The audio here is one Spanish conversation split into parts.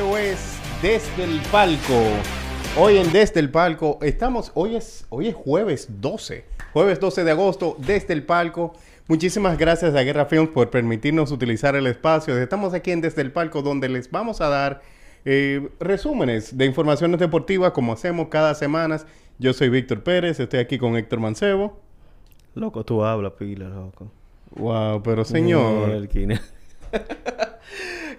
Esto es Desde el Palco. Hoy en Desde el Palco estamos, hoy es, hoy es jueves 12, jueves 12 de agosto, Desde el Palco. Muchísimas gracias a Guerra Films por permitirnos utilizar el espacio. Estamos aquí en Desde el Palco donde les vamos a dar eh, resúmenes de informaciones deportivas como hacemos cada semana. Yo soy Víctor Pérez, estoy aquí con Héctor Mancebo. Loco, tú hablas, pila, loco. Wow, pero señor.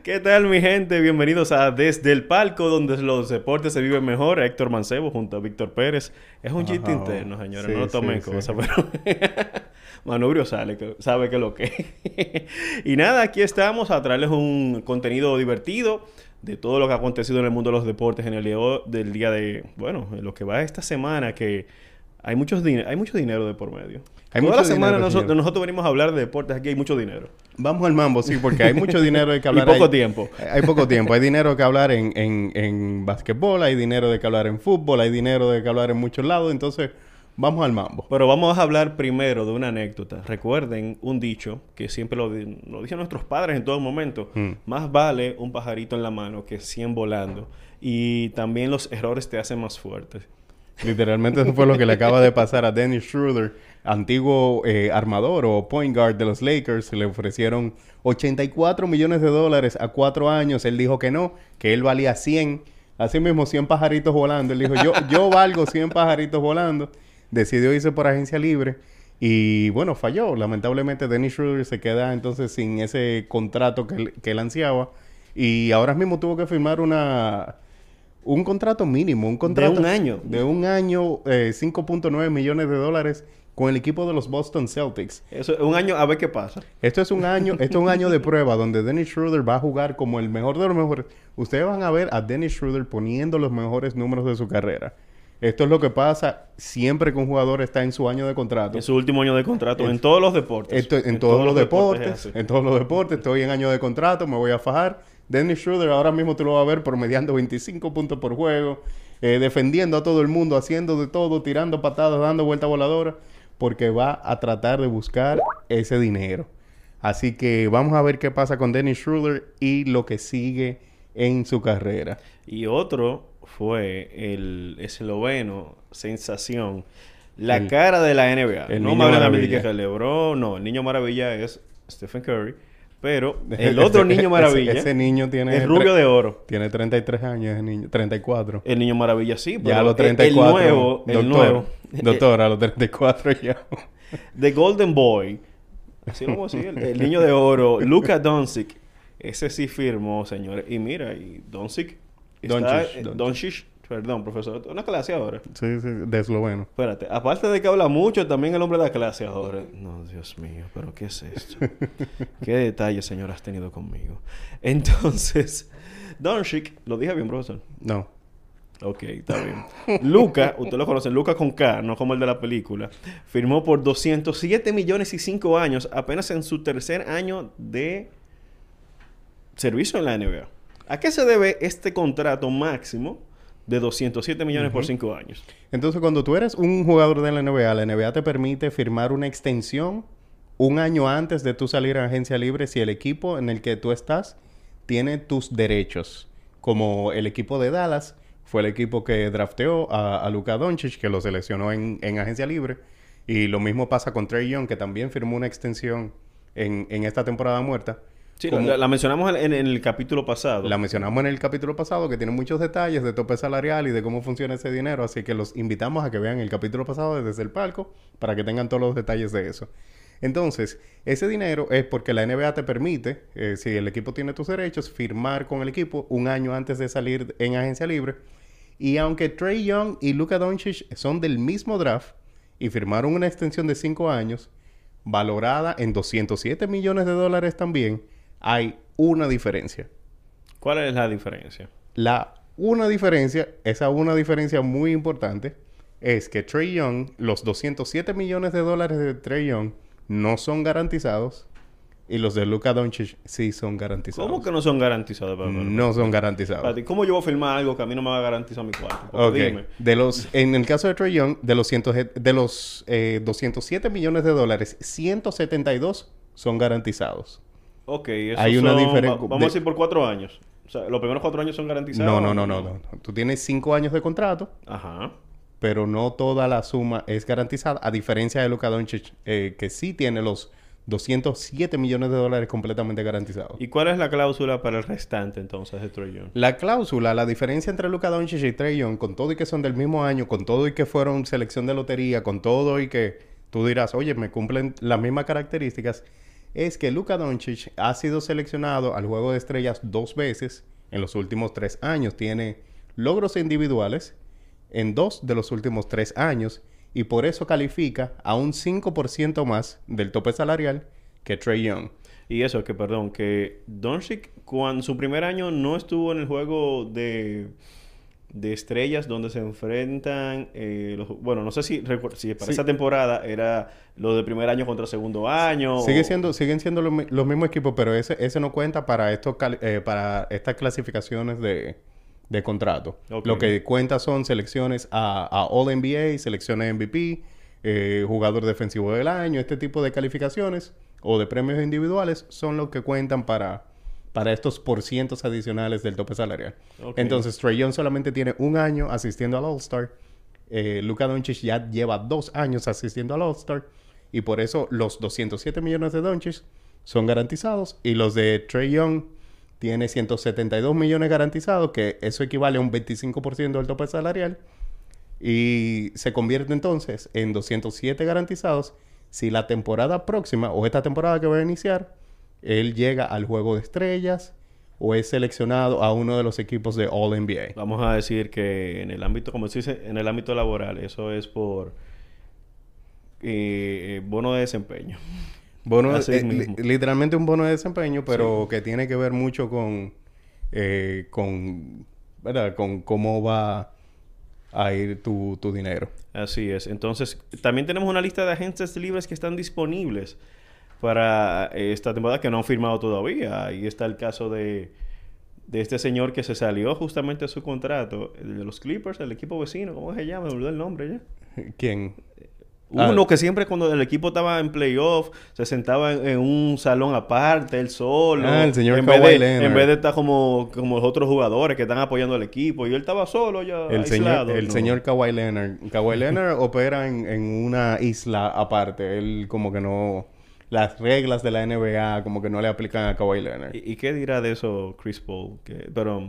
¿Qué tal, mi gente? Bienvenidos a Desde el Palco, donde los deportes se viven mejor. Héctor Mancebo junto a Víctor Pérez. Es un chiste interno, señores. Sí, no lo tomen sí, cosa, sí. pero... Manubrio sale, que- sabe que lo que. y nada, aquí estamos a traerles un contenido divertido de todo lo que ha acontecido en el mundo de los deportes en el día o- del día de, bueno, en lo que va esta semana, que hay muchos hay mucho dinero de por medio. Hay Toda la semana nosotros, nosotros venimos a hablar de deportes, aquí hay mucho dinero. Vamos al mambo, sí, porque hay mucho dinero de que Y hablar. poco Hay- tiempo. Hay poco tiempo. Hay dinero que hablar en, en, en basquetbol, hay dinero de que hablar en fútbol, hay dinero de que hablar en muchos lados. Entonces, vamos al mambo. Pero vamos a hablar primero de una anécdota. Recuerden un dicho que siempre lo, lo dicen nuestros padres en todo momento. Mm. Más vale un pajarito en la mano que 100 volando. Y también los errores te hacen más fuerte. Literalmente eso fue lo que le acaba de pasar a Dennis Schroeder, antiguo eh, armador o point guard de los Lakers. Le ofrecieron 84 millones de dólares a cuatro años. Él dijo que no, que él valía 100. Así mismo 100 pajaritos volando. Él dijo, yo, yo valgo 100 pajaritos volando. Decidió irse por agencia libre. Y bueno, falló. Lamentablemente Dennis Schroeder se queda entonces sin ese contrato que, que él ansiaba. Y ahora mismo tuvo que firmar una... Un contrato mínimo, un contrato un año. de un año, eh, 5.9 millones de dólares con el equipo de los Boston Celtics. Eso es un año a ver qué pasa. Esto es un año, esto es un año de prueba donde Dennis Schroeder va a jugar como el mejor de los mejores. Ustedes van a ver a Dennis Schroeder poniendo los mejores números de su carrera. Esto es lo que pasa siempre que un jugador está en su año de contrato. En su último año de contrato. Es- en todos los deportes. Esto, en, todos, los deportes, es así. en todos los deportes, estoy en año de contrato, me voy a fajar. Dennis Schroeder ahora mismo tú lo vas a ver promediando 25 puntos por juego, eh, defendiendo a todo el mundo, haciendo de todo, tirando patadas, dando vuelta voladora, porque va a tratar de buscar ese dinero. Así que vamos a ver qué pasa con Dennis Schroeder y lo que sigue en su carrera. Y otro fue el esloveno sensación. La El- cara de la NBA. el no niño maravilla. que LeBron, no. El niño maravilla es Stephen Curry. Pero el otro niño maravilla Ese, ese niño tiene... es rubio de oro. Tiene 33 años ese niño, 34. El niño maravilla sí, pero Ya a los el- 34. el nuevo, el doctor, nuevo, Doctor, a los 34 ya. The Golden Boy, así lo vamos a decir, el, el niño de oro, Luka Doncic, ese sí firmó, señores. Y mira, y Doncic Doncic, eh, Doncic. Perdón, profesor, una clase ahora. Sí, sí, de esloveno. Espérate, aparte de que habla mucho, también el hombre de la clase ahora. No, Dios mío, pero ¿qué es esto? ¿Qué detalles, señor, has tenido conmigo? Entonces, Doncic, lo dije bien, profesor. No. Ok, está bien. Luca, usted lo conoce, Luca con K, no como el de la película, firmó por 207 millones y 5 años, apenas en su tercer año de servicio en la NBA. ¿A qué se debe este contrato máximo de 207 millones por 5 años? Entonces, cuando tú eres un jugador de la NBA, la NBA te permite firmar una extensión un año antes de tú salir a agencia libre si el equipo en el que tú estás tiene tus derechos. Como el equipo de Dallas fue el equipo que drafteó a, a Luka Doncic, que lo seleccionó en, en agencia libre. Y lo mismo pasa con Trey Young, que también firmó una extensión en, en esta temporada muerta. Sí, Como- la, la mencionamos en, en el capítulo pasado. La mencionamos en el capítulo pasado, que tiene muchos detalles de tope salarial y de cómo funciona ese dinero. Así que los invitamos a que vean el capítulo pasado desde el palco para que tengan todos los detalles de eso. Entonces, ese dinero es porque la NBA te permite, eh, si el equipo tiene tus derechos, firmar con el equipo un año antes de salir en agencia libre. Y aunque Trey Young y Luka Doncic son del mismo draft y firmaron una extensión de 5 años, valorada en 207 millones de dólares también, hay una diferencia. ¿Cuál es la diferencia? La una diferencia, esa una diferencia muy importante, es que Trey Young, los 207 millones de dólares de Trey Young no son garantizados y los de Luka Doncic sí son garantizados. ¿Cómo que no son garantizados? No son garantizados. ¿Cómo yo voy a firmar algo que a mí no me va a garantizar mi cuarto? Dime. De los, en el caso de Trey Young, de los, de los eh, 207 millones de dólares, 172 son garantizados. Ok, eso Hay una son- diferen- va- Vamos de- a decir por cuatro años. O sea, los primeros cuatro años son garantizados. No, no, no, no, no. Tú tienes 5 años de contrato, Ajá. pero no toda la suma es garantizada, a diferencia de Luka Doncic, eh, que sí tiene los 207 millones de dólares completamente garantizados. ¿Y cuál es la cláusula para el restante entonces de Trey Young? La cláusula, la diferencia entre Luka Doncic y Trey Young, con todo y que son del mismo año, con todo y que fueron selección de lotería, con todo y que tú dirás, oye, me cumplen las mismas características, es que Luka Doncic ha sido seleccionado al Juego de Estrellas dos veces en los últimos tres años. Tiene logros individuales en dos de los últimos tres años y por eso califica a un 5% más del tope salarial que Trey Young. Y eso, que perdón, que Doncic cuando su primer año no estuvo en el juego de, de estrellas donde se enfrentan eh, los, bueno, no sé si, si para Sí. esa temporada era lo de primer año contra segundo año. Sigue o- siendo, siguen siendo los, mi- los mismos equipos, pero ese, ese no cuenta para estos eh, para estas clasificaciones de, de contrato. Lo que cuenta son selecciones a, a All NBA, selecciones MVP, eh, jugador defensivo del año, este tipo de calificaciones o de premios individuales son los que cuentan para, para estos porcientos adicionales del tope salarial. Entonces, Trey Young solamente tiene un año asistiendo al All-Star. Eh, Luka Doncic ya lleva dos años asistiendo al All-Star. Y por eso los 207 millones de Doncic son garantizados. Y los de Trey Young tiene 172 millones garantizados, que eso equivale a un 25% del tope salarial. Y se convierte entonces en 207 garantizados si la temporada próxima o esta temporada que va a iniciar, él llega al juego de estrellas o es seleccionado a uno de los equipos de All NBA. Vamos a decir que en el ámbito, como se dice, en el ámbito laboral, eso es por eh, eh, bono de desempeño. Bono, eh, mismo. literalmente un bono de desempeño, pero que tiene que ver mucho con, eh, con, ¿verdad? Con cómo va a ir tu, tu dinero. Así es. Entonces, también tenemos una lista de agentes libres que están disponibles para eh, esta temporada que no han firmado todavía. Ahí está el caso de, de este señor que se salió justamente de su contrato, el de los Clippers, el equipo vecino, ¿cómo se llama? Me olvidó el nombre ya. ¿Quién? Ah. Uno que siempre cuando el equipo estaba en playoff se sentaba en, en un salón aparte, él solo. Ah, el señor en vez, Kawhi de, Leonard. en vez de estar como, como los otros jugadores que están apoyando al equipo. Y él estaba solo ya El aislado. señor, el ¿no? señor Kawhi Leonard. Kawhi Leonard opera en, en una isla aparte. Él como que no... Las reglas de la NBA como que no le aplican a Kawhi Leonard. ¿Y, y qué dirá de eso Chris Paul? Que, pero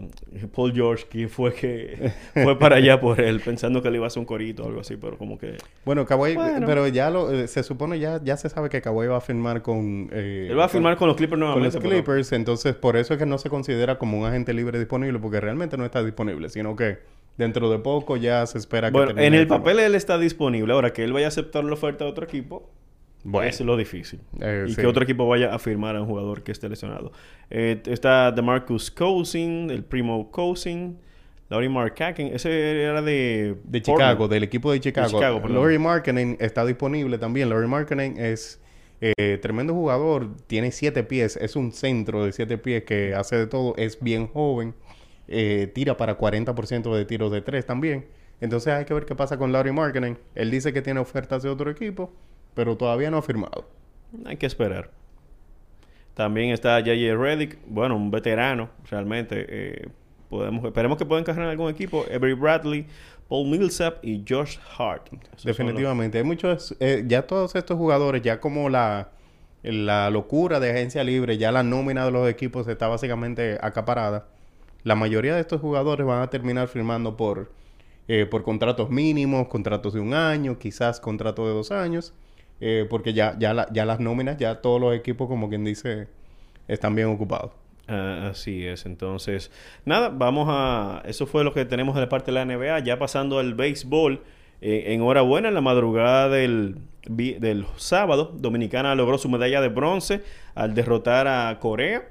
Paul George, que fue que fue para allá por él, pensando que le iba a hacer un corito o algo así, pero como que... Bueno, Kawhi... Bueno. Pero ya lo... eh, se supone ya... Ya se sabe que Kawhi va a firmar con... eh, Él va a firmar con los Clippers con nuevamente. los pero- Clippers, entonces por eso es que no se considera como un agente libre disponible, porque realmente no está disponible, sino que dentro de poco ya se espera que Bueno, en el papel él está disponible. Ahora, que él vaya a aceptar la oferta de otro equipo, Bueno. es lo difícil. Eh, y sí. que otro equipo vaya a firmar a un jugador que esté lesionado. Eh, está DeMarcus Cousin, el primo Cousin, Laurie Markkanen. Ese era de... De Portland. Chicago, del equipo de Chicago. Chicago. Laurie Markkinen está disponible también. Laurie Markkinen es eh, tremendo jugador, tiene siete pies, es un centro de siete pies que hace de todo, es bien joven, eh, tira para 40% de tiros de tres también. Entonces hay que ver qué pasa con Laurie Markkinen. Él dice que tiene ofertas de otro equipo, pero todavía no ha firmado. Hay que esperar. También está J.J. Reddick, bueno, un veterano, realmente. eh, podemos, esperemos que pueda encajar en algún equipo. Avery Bradley Paul Millsap y Josh Hart. Esos Definitivamente. Hay muchos, eh, ya todos estos jugadores, ya como la, la locura de agencia libre, ya la nómina de los equipos está básicamente acaparada. La mayoría de estos jugadores van a terminar firmando por, eh, por contratos mínimos, contratos de un año, quizás contratos de dos años, eh, porque ya, ya, la- ya las nóminas, ya todos los equipos, como quien dice, están bien ocupados. Ah, así es, entonces, nada, vamos a... Eso fue lo que tenemos de la parte de la NBA, ya pasando al béisbol. eh, enhorabuena, en la madrugada del, del sábado, Dominicana logró su medalla de bronce al derrotar a Corea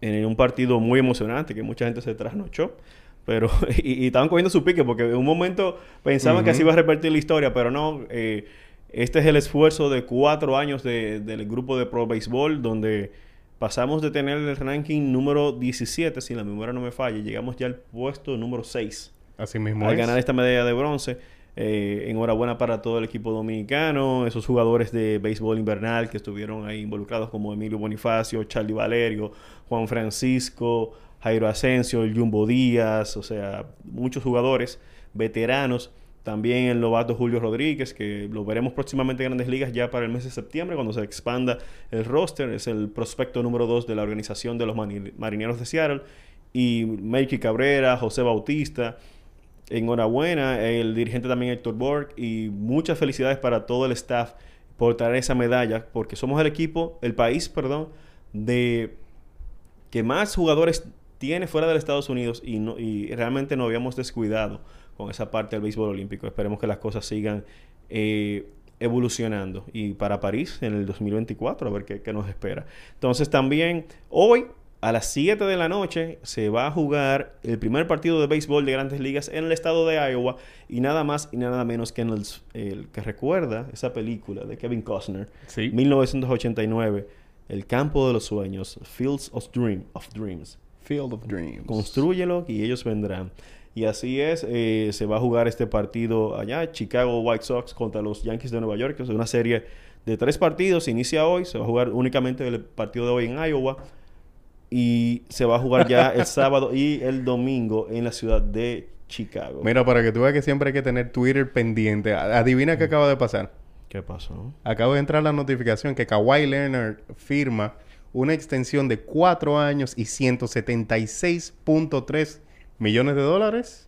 en un partido muy emocionante que mucha gente se trasnochó. Pero, y, y estaban cogiendo su pique porque en un momento pensaban que así iba a repetir la historia, pero no. eh, este es el esfuerzo de cuatro años de- del grupo de Pro Baseball, donde pasamos de tener el ranking número 17, si la memoria no me falla, llegamos ya al puesto número 6 Así mismo al es. ganar esta medalla de bronce. Eh, enhorabuena para todo el equipo dominicano, esos jugadores de béisbol invernal que estuvieron ahí involucrados como Emilio Bonifacio, Charlie Valerio, Juan Francisco, Jairo Asensio, el Jumbo Díaz, o sea, muchos jugadores veteranos. También el novato Julio Rodríguez, que lo veremos próximamente en Grandes Ligas ya para el mes de septiembre, cuando se expanda el roster. Es el prospecto número 2 de la organización de los Marineros de Seattle. Y Melky Cabrera, José Bautista, enhorabuena, el dirigente también Héctor Borg y muchas felicidades para todo el staff por traer esa medalla, porque somos el equipo, el país, perdón, de que más jugadores tiene fuera de los Estados Unidos y, no, y realmente nos habíamos descuidado con esa parte del béisbol olímpico. Esperemos que las cosas sigan eh, evolucionando y para París en el 2024 a ver qué, qué nos espera. Entonces también hoy a las 7 de la noche se va a jugar el primer partido de béisbol de grandes ligas en el estado de Iowa y nada más y nada menos que en el, el que recuerda esa película de Kevin Costner, Sí. 1989, El campo de los sueños, Fields of, Dream, of Dreams. Field of Dreams. Construyelo y ellos vendrán. Y así es, eh, se va a jugar este partido allá, Chicago White Sox contra los Yankees de Nueva York, que es una serie de tres partidos, se inicia hoy, se va a jugar únicamente el partido de hoy en Iowa y se va a jugar ya el sábado y el domingo en la ciudad de Chicago. Mira, para que tú veas que siempre hay que tener Twitter pendiente. Adivina qué acaba de pasar. ¿Qué pasó? Acaba de entrar la notificación que Kawhi Leonard firma una extensión de 4 años y 176.3 millones de dólares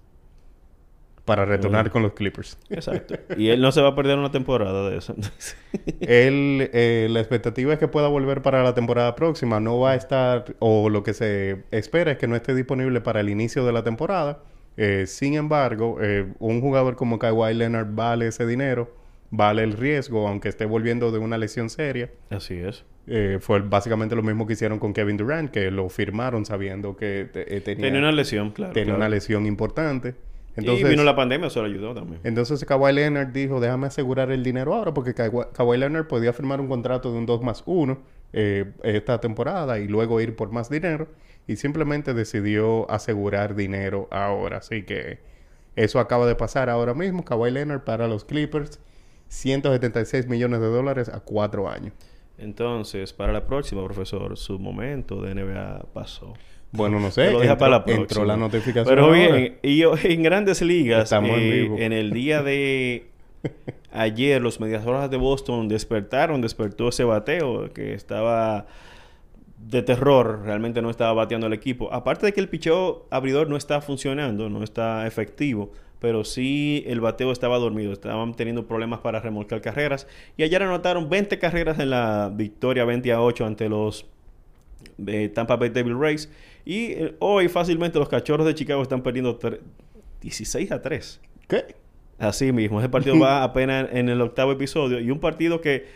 para retornar con los Clippers. Exacto. y él no se va a perder una temporada de eso. Él, eh, la expectativa es que pueda volver para la temporada próxima. No va a estar, o lo que se espera es que no esté disponible para el inicio de la temporada. Eh, sin embargo, eh, un jugador como Kawhi Leonard vale ese dinero, vale el riesgo, aunque esté volviendo de una lesión seria. Así es. Eh, fue básicamente lo mismo que hicieron con Kevin Durant, que lo firmaron sabiendo que te- eh, tenía, Tenía una lesión, claro. tenía claro. una lesión importante. Entonces, y vino la pandemia, eso le ayudó también. entonces Kawhi Leonard dijo, déjame asegurar el dinero ahora, porque Kawhi, Kawhi Leonard podía firmar un contrato de un 2 más 1 esta temporada y luego ir por más dinero. Y simplemente decidió asegurar dinero ahora. Así que eso acaba de pasar ahora mismo. Kawhi Leonard para los Clippers, 176 millones de dólares a cuatro años. Entonces, para la próxima, profesor, su momento de NBA pasó. Bueno, no sé. Lo deja entró, para la próxima. entró la notificación. Pero bien, y yo- en grandes ligas, en eh, en el día de ayer, los mediadoras de Boston despertaron, despertó ese bateo que estaba de terror, realmente no estaba bateando el equipo. Aparte de que el picheo abridor no está funcionando, no está efectivo, pero sí el bateo estaba dormido, estaban teniendo problemas para remolcar carreras. Y ayer anotaron 20 carreras en la victoria 20 a 8 ante los de Tampa Bay Devil Rays. Y eh, hoy fácilmente los cachorros de Chicago están perdiendo tre- 16 a 3. ¿Qué? Así mismo, ese partido va apenas en el octavo episodio y un partido que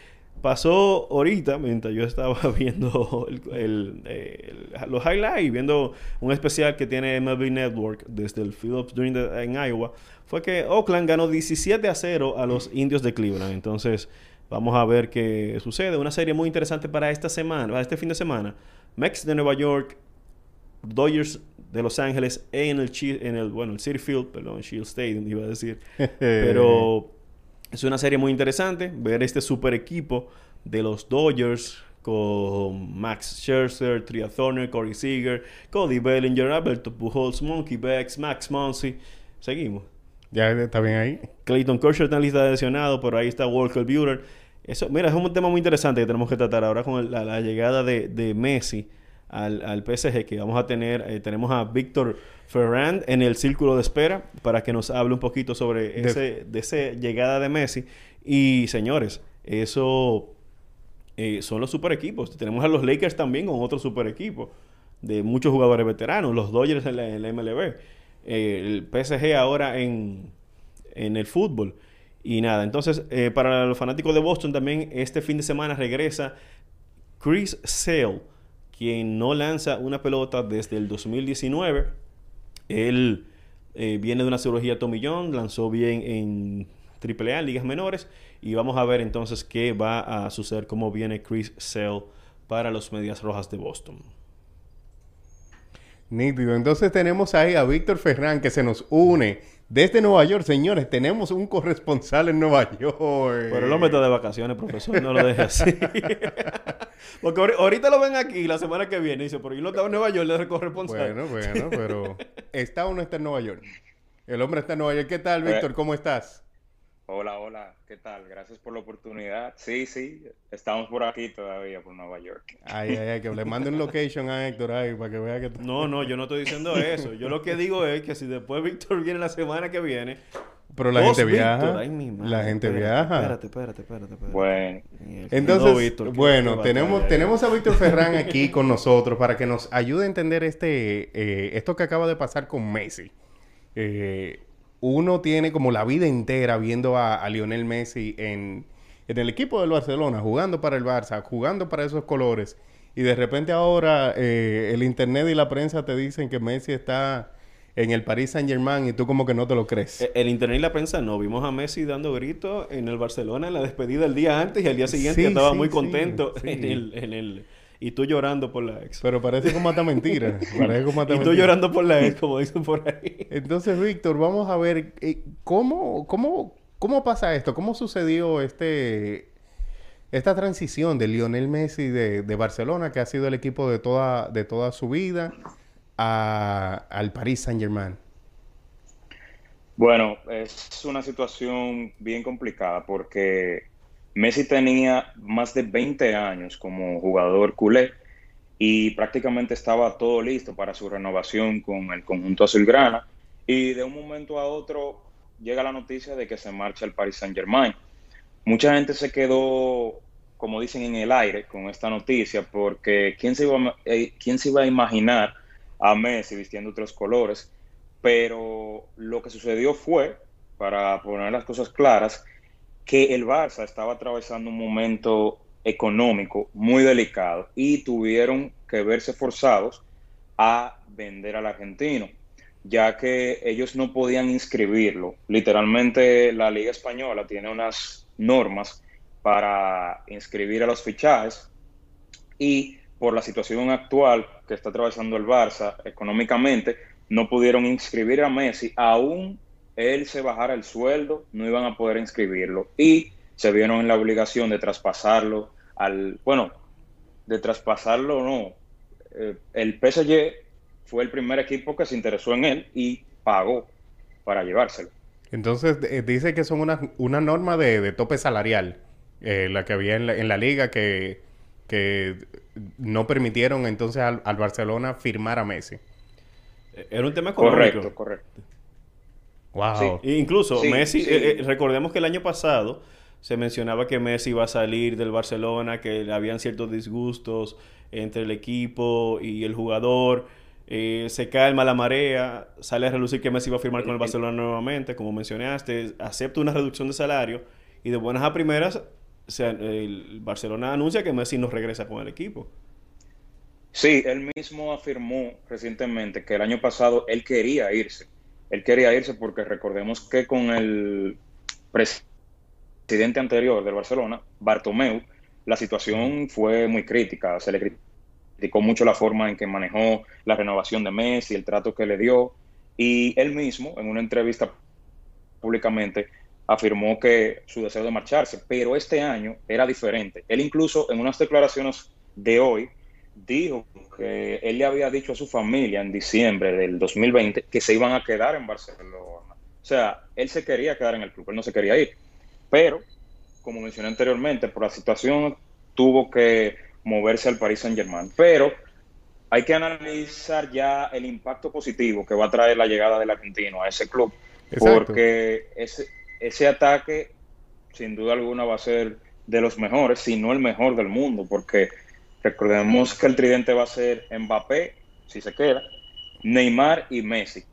pasó ahorita mientras yo estaba viendo el- el- eh, el- los highlights viendo un especial que tiene MLB Network desde el Phillips de- en Iowa, fue que Oakland ganó 17 a 0 a los indios de Cleveland. Entonces, vamos a ver qué sucede. Una serie muy interesante para esta semana, para este fin de semana. Mex de Nueva York, Dodgers de Los Ángeles en el, en el bueno, el City Field, perdón, Shield Stadium iba a decir. Pero es una serie muy interesante ver este super equipo de los Dodgers con Max Scherzer, Tria Turner, Corey Seager, Cody Bellinger, Alberto Pujols, Monkey Becks, Max Muncy. Seguimos. Ya está bien ahí. Clayton Kershaw está en lista de lesionados, pero ahí está Walker Buehler. Eso, mira, es un tema muy interesante que tenemos que tratar ahora con el- la, la llegada de, de Messi al, al PSG, que vamos a tener, eh, tenemos a Víctor Ferrand en el círculo de espera para que nos hable un poquito sobre ese, de esa llegada de Messi. Y señores, eso eh, son los super equipos. Tenemos a los Lakers también con otro super equipo de muchos jugadores veteranos, los Dodgers en la, en la MLB, eh, el PSG ahora en, en el fútbol. Y nada, entonces eh, para los fanáticos de Boston también este fin de semana regresa Chris Sale, quien no lanza una pelota desde el 2019. Él eh, viene de una cirugía tomillón, lanzó bien en AAA, ligas menores, y vamos a ver entonces qué va a suceder, cómo viene Chris Sale para los Medias Rojas de Boston. Nítido. Entonces tenemos ahí a Víctor Ferrán que se nos une desde Nueva York. Señores, tenemos un corresponsal en Nueva York. Pero el hombre está de vacaciones, profesor, no lo deje así. Porque ahori- ahorita lo ven aquí la semana que viene y dice, pero yo lo estaba en Nueva York de corresponsal. Bueno, bueno, pero ¿está o no está en Nueva York? El hombre está en Nueva York. ¿Qué tal, Pues- Víctor? ¿Cómo estás? Hola, hola, ¿qué tal? Gracias por la oportunidad. Sí, sí, estamos por aquí todavía, por Nueva York. Ay, ay, ay, que le mande un location a Héctor ahí para que vea que... No, no, yo no estoy diciendo eso. Yo lo que digo es que si después Víctor viene la semana que viene. Pero la gente viaja. Víctor, ay, mi madre, la gente espérate, viaja. Espérate, espérate, espérate. espérate. Bueno. Entonces, No, Víctor, qué- bueno, tenemos, tenemos a Víctor Ferrán aquí con nosotros para que nos ayude a entender este eh, esto que acaba de pasar con Messi. Eh, uno tiene como la vida entera viendo a, a Lionel Messi en, en el equipo del Barcelona, jugando para el Barça, jugando para esos colores. Y de repente ahora eh, el internet y la prensa te dicen que Messi está en el Paris Saint Germain y tú como que no te lo crees. Eh, El internet y la prensa no. Vimos a Messi dando gritos en el Barcelona en la despedida el día antes y al día siguiente Sí, estaba sí, muy contento sí. En, el, en el... Y tú llorando por la ex. Pero parece como hasta mentira. Parece como hasta Y tú mentira. llorando por la ex, como dicen por ahí. Entonces, Víctor, vamos a ver eh, cómo, cómo, cómo pasa esto, cómo sucedió este esta transición de Lionel Messi de, de Barcelona, que ha sido el equipo de toda, de toda su vida, a- al Paris Saint Germain. bueno, es una situación bien complicada porque Messi tenía más de 20 años como jugador culé y prácticamente estaba todo listo para su renovación con el conjunto azulgrana y de un momento a otro llega la noticia de que se marcha al Paris Saint Germain. Mucha gente se quedó, como dicen, en el aire con esta noticia porque ¿quién se iba, a- eh, quién se iba a imaginar a Messi vistiendo otros colores? Pero lo que sucedió fue, para poner las cosas claras, que el Barça estaba atravesando un momento económico muy delicado y tuvieron que verse forzados a vender al argentino, ya que ellos no podían inscribirlo. Literalmente la Liga Española tiene unas normas para inscribir a los fichajes y por la situación actual que está atravesando el Barça económicamente, no pudieron inscribir a Messi, aún él se bajara el sueldo, no iban a poder inscribirlo y se vieron en la obligación de traspasarlo al, bueno, de traspasarlo no, eh, el PSG fue el primer equipo que se interesó en él y pagó para llevárselo. Entonces, eh, dice que son una, una norma de, de tope salarial, eh, la que había en la, en la liga, que, que no permitieron entonces al, al Barcelona firmar a Messi. Era un tema económico. Correcto, correcto. Wow. E incluso Sí, Messi, sí. eh, eh, recordemos que el año pasado se mencionaba que Messi iba a salir del Barcelona, que habían ciertos disgustos entre el equipo y el jugador. eh, se calma la marea, sale a relucir que Messi va a firmar con el Barcelona nuevamente, como mencionaste, acepta una reducción de salario y de buenas a primeras se- el Barcelona anuncia que Messi no regresa con el equipo. Sí, él mismo afirmó recientemente que el año pasado él quería irse. Él quería irse porque recordemos que con el presidente anterior del Barcelona, Bartomeu, la situación fue muy crítica. Se le criticó mucho la forma en que manejó la renovación de Messi, el trato que le dio. Y él mismo, en una entrevista públicamente, afirmó que su deseo de marcharse. Pero este año era diferente. Él incluso en unas declaraciones de hoy dijo que él le había dicho a su familia en diciembre del 2020 que se iban a quedar en Barcelona. O sea, él se quería quedar en el club, él no se quería ir. Pero, como mencioné anteriormente, por la situación tuvo que moverse al Paris Saint Germain. Pero hay que analizar ya el impacto positivo que va a traer la llegada del argentino a ese club. Exacto. Porque ese, ese ataque, sin duda alguna, va a ser de los mejores, si no el mejor del mundo, porque recordemos que el tridente va a ser Mbappé, si se queda, Neymar y Messi.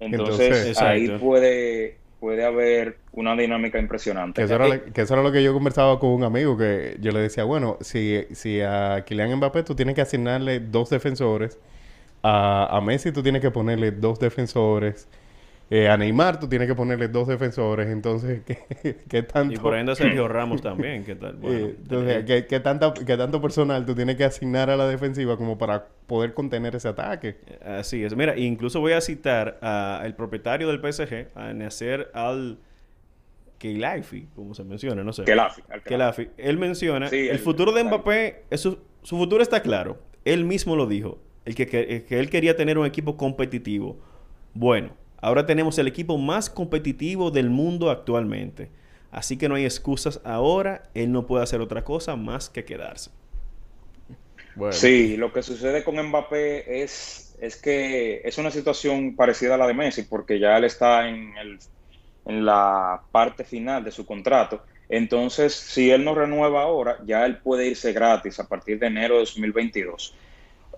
Entonces, Entonces, ahí puede, puede haber una dinámica impresionante. Que eso, era, lo- que eso era lo que yo conversaba con un amigo que yo le decía, bueno, si, si a Kylian Mbappé tú tienes que asignarle dos defensores, a, a Messi tú tienes que ponerle dos defensores, eh, a Neymar tú tienes que ponerle dos defensores, entonces, ¿qué, qué tanto? Y por ende Sergio Ramos también, ¿qué tal? Bueno, eh, entonces, ¿qué, qué tanta- qué tanto personal tú tienes que asignar a la defensiva como para poder contener ese ataque? Así es. Mira, incluso voy a citar al propietario del PSG, a Nasser Al Khelaifi, como se menciona, no sé. Kelafi, Kelafi. Él menciona, Sí, el, el- futuro de Mbappé, es su, su futuro está claro. Él mismo lo dijo, el que, que- el que él quería tener un equipo competitivo. Bueno, ahora tenemos el equipo más competitivo del mundo actualmente. Así que no hay excusas ahora, él no puede hacer otra cosa más que quedarse. Bueno, Sí, lo que sucede con Mbappé es, es que es una situación parecida a la de Messi, porque ya él está en, el, en la parte final de su contrato. Entonces, si él no renueva ahora, ya él puede irse gratis a partir de enero de 2022.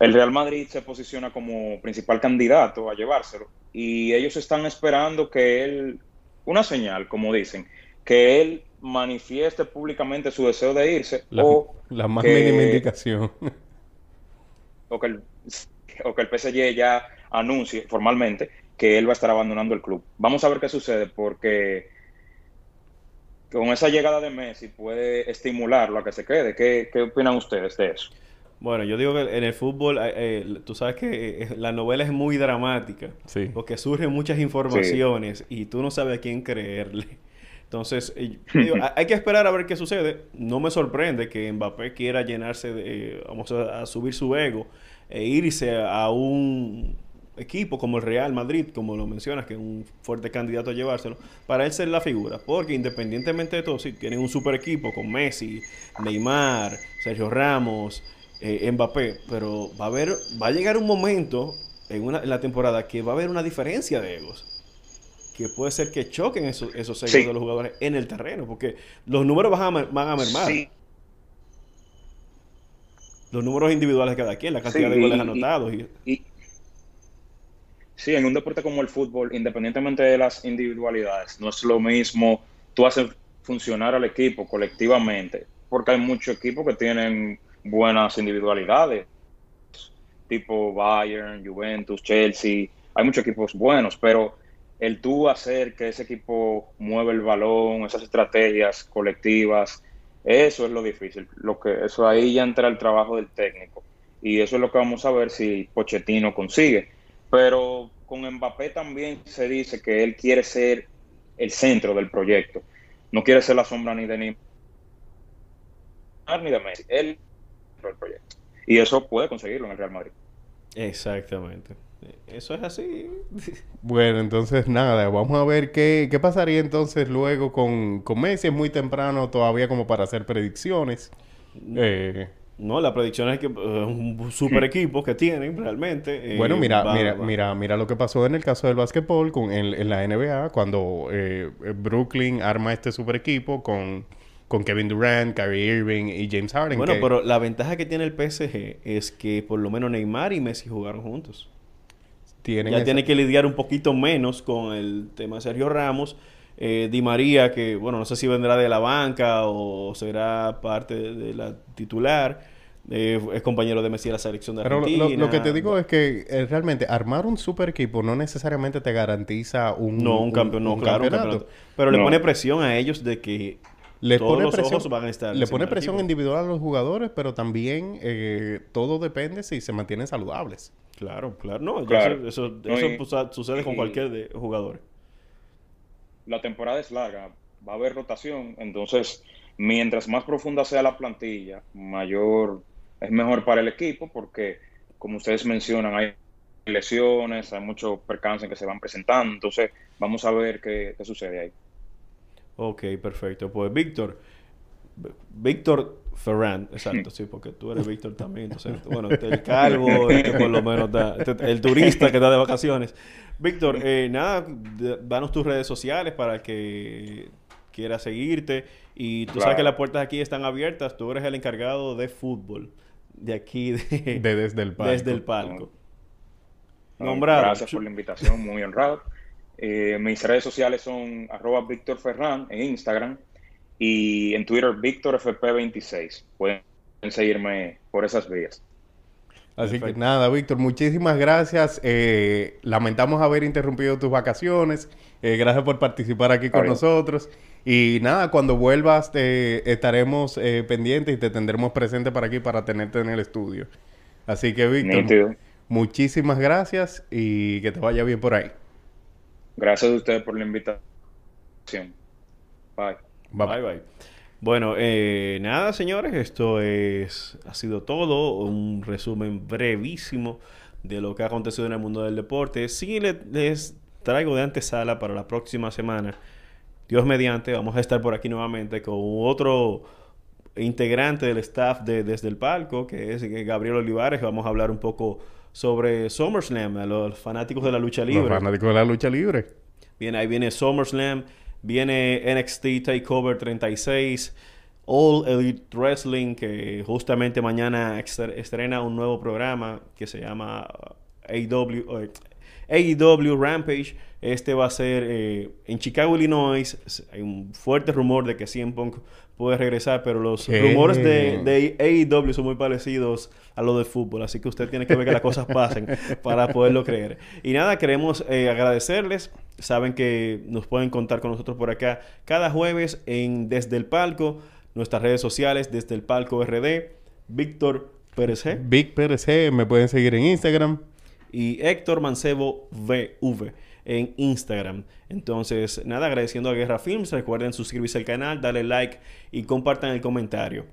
El Real Madrid se posiciona como principal candidato a llevárselo y ellos están esperando que él, una señal, como dicen, que él manifieste públicamente su deseo de irse la, o la más que- mínima indicación. o que, el, o que el PSG ya anuncie formalmente que él va a estar abandonando el club. Vamos a ver qué sucede porque con esa llegada de Messi puede estimularlo a que se quede. ¿Qué, qué opinan ustedes de eso? Bueno, yo digo que en el fútbol, eh, eh, tú sabes que eh, la novela es muy dramática, Sí. porque surgen muchas informaciones y tú no sabes a quién creerle. Entonces, eh, digo, hay que esperar a ver qué sucede. No me sorprende que Mbappé quiera llenarse de, eh, vamos a, a subir su ego e irse a un equipo como el Real Madrid, como lo mencionas, que es un fuerte candidato a llevárselo, para él ser la figura. Porque independientemente de todo, sí, tienen un super equipo con Messi, Neymar, Sergio Ramos, eh, Mbappé, pero va a haber, va a llegar un momento en, una, en la temporada que va a haber una diferencia de egos. Que puede ser que choquen esos, esos egos Sí. de los jugadores en el terreno, porque los números van a, van a mermar. Sí, Los números individuales de cada quien, la cantidad Sí, de goles y- anotados. Y, y, sí, en un deporte como el fútbol, independientemente de las individualidades, no es lo mismo tú haces funcionar al equipo colectivamente, porque hay muchos equipos que tienen buenas individualidades, tipo Bayern, Juventus, Chelsea, hay muchos equipos buenos, pero el tú hacer que ese equipo mueva el balón, esas estrategias colectivas, eso es lo difícil. Lo que eso ahí ya entra el trabajo del técnico y eso es lo que vamos a ver si Pochettino consigue. Pero con Mbappé también se dice que él quiere ser el centro del proyecto. No quiere ser la sombra ni de Neymar ni de Messi. Él el del proyecto. Y eso puede conseguirlo en el Real Madrid. exactamente. Eso es así. Bueno, entonces nada, vamos a ver qué, qué pasaría entonces luego con, con Messi. Es muy temprano todavía como para hacer predicciones. Eh, No, la predicción es que eh, es un super equipo que tienen realmente. eh, bueno, mira, va- mira, va- mira, mira lo que pasó en el caso del básquetbol con, en, en la NBA cuando eh, Brooklyn arma este super equipo con, con Kevin Durant, Kyrie Irving y James Harden. Bueno, que pero la ventaja que tiene el PSG es que por lo menos Neymar y Messi jugaron juntos. tienen ya esa- tiene que lidiar un poquito menos con el tema de Sergio Ramos. Eh, Di María, que bueno, no sé si vendrá de la banca o será parte de, de la titular. Eh, es compañero de Messi de la selección de Pero lo, Argentina. lo- lo que te digo es que eh, realmente armar un super equipo no necesariamente te garantiza un, No, un campeón, no, un claro, un campeonato. Pero le pone presión a ellos de que Les todos pone los presión, ojos van a estar le pone presión individual a los jugadores, pero también eh, todo depende si se mantienen saludables. Claro, claro. No, Claro. eso, eso, No, eso y- pues, sucede con cualquier de- jugador. la temporada es larga, va a haber rotación, entonces mientras más profunda sea la plantilla, mayor es mejor para el equipo porque como ustedes mencionan hay lesiones, hay muchos percances que se van presentando, entonces vamos a ver qué, qué sucede ahí. Ok, perfecto. Pues Víctor, Víctor Ferran, exacto, sí, porque tú eres Víctor también. Entonces, bueno, el calvo, este por lo menos, da, el turista que está de vacaciones. Víctor, eh, nada, danos tus redes sociales para que quiera seguirte. Y tú sabes que las puertas aquí están abiertas. Tú eres el encargado de fútbol de aquí, de, De desde el palco. desde el palco. No, Nombrado. Gracias por la invitación, muy honrado. Eh, mis redes sociales son arroba Víctor Ferran en Instagram y en Twitter VíctorFP26. Pueden seguirme por esas vías. Así que nada, Víctor, muchísimas gracias. Eh, lamentamos haber interrumpido tus vacaciones. Eh, gracias por participar aquí con nosotros. Y nada, cuando vuelvas te estaremos eh, pendientes y te tendremos presente para aquí para tenerte en el estudio. Así que, Víctor, muchísimas gracias y que te vaya bien por ahí. Gracias a ustedes por la invitación. Bye. Bye, Bye bye. Bueno, eh, nada, señores, esto es ha sido todo, un resumen brevísimo de lo que ha acontecido en el mundo del deporte. Sí le- les traigo de antesala para la próxima semana. Dios mediante, vamos a estar por aquí nuevamente con otro integrante del staff de Desde el Palco, que es Gabriel Olivares. Vamos a hablar un poco sobre SummerSlam, a los fanáticos de la lucha Los libre. fanáticos de la lucha libre. Viene, ahí viene SummerSlam, viene NXT TakeOver 36, All Elite Wrestling, que justamente mañana estrena un nuevo programa que se llama AEW, eh, AEW Rampage. Este va a ser eh, en Chicago, Illinois. Hay un fuerte rumor de que CM Punk puede regresar, pero los ¿Qué? rumores de, de AEW son muy parecidos a los de fútbol, así que usted tiene que ver que las cosas pasen para poderlo creer. Y nada, queremos eh, agradecerles. Saben que nos pueden contar con nosotros por acá cada jueves en Desde el Palco, nuestras redes sociales, Desde el Palco RD, Víctor Pérez G Big PRC, me pueden seguir en Instagram. y Héctor Mancebo VV en Instagram. Entonces, nada, agradeciendo a Guerra Films. Recuerden suscribirse al canal, darle like y compartan el comentario.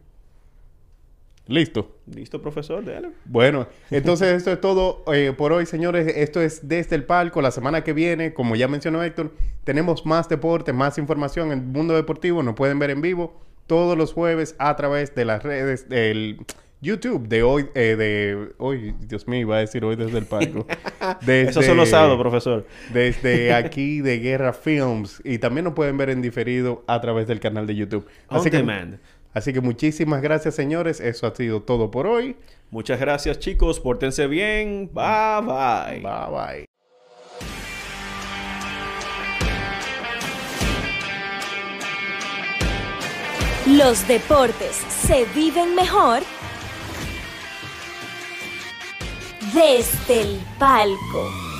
Listo. ¿Listo, profesor? Dale. Bueno, entonces esto es todo eh, por hoy, señores. Esto es desde el palco. La semana que viene, como ya mencionó Héctor, tenemos más deporte, más información en el mundo deportivo. Nos pueden ver en vivo todos los jueves a través de las redes del YouTube de hoy, eh, de hoy, Dios mío, iba a decir hoy desde el palco. Desde- Esos son los sábados, profesor. Desde aquí de Guerra Films. Y también nos pueden ver en diferido a través del canal de YouTube. On Así que, demand. así que muchísimas gracias, señores. Eso ha sido todo por hoy. Muchas gracias, chicos. Pórtense bien. Bye, bye. Bye bye. Los deportes se viven mejor desde el palco.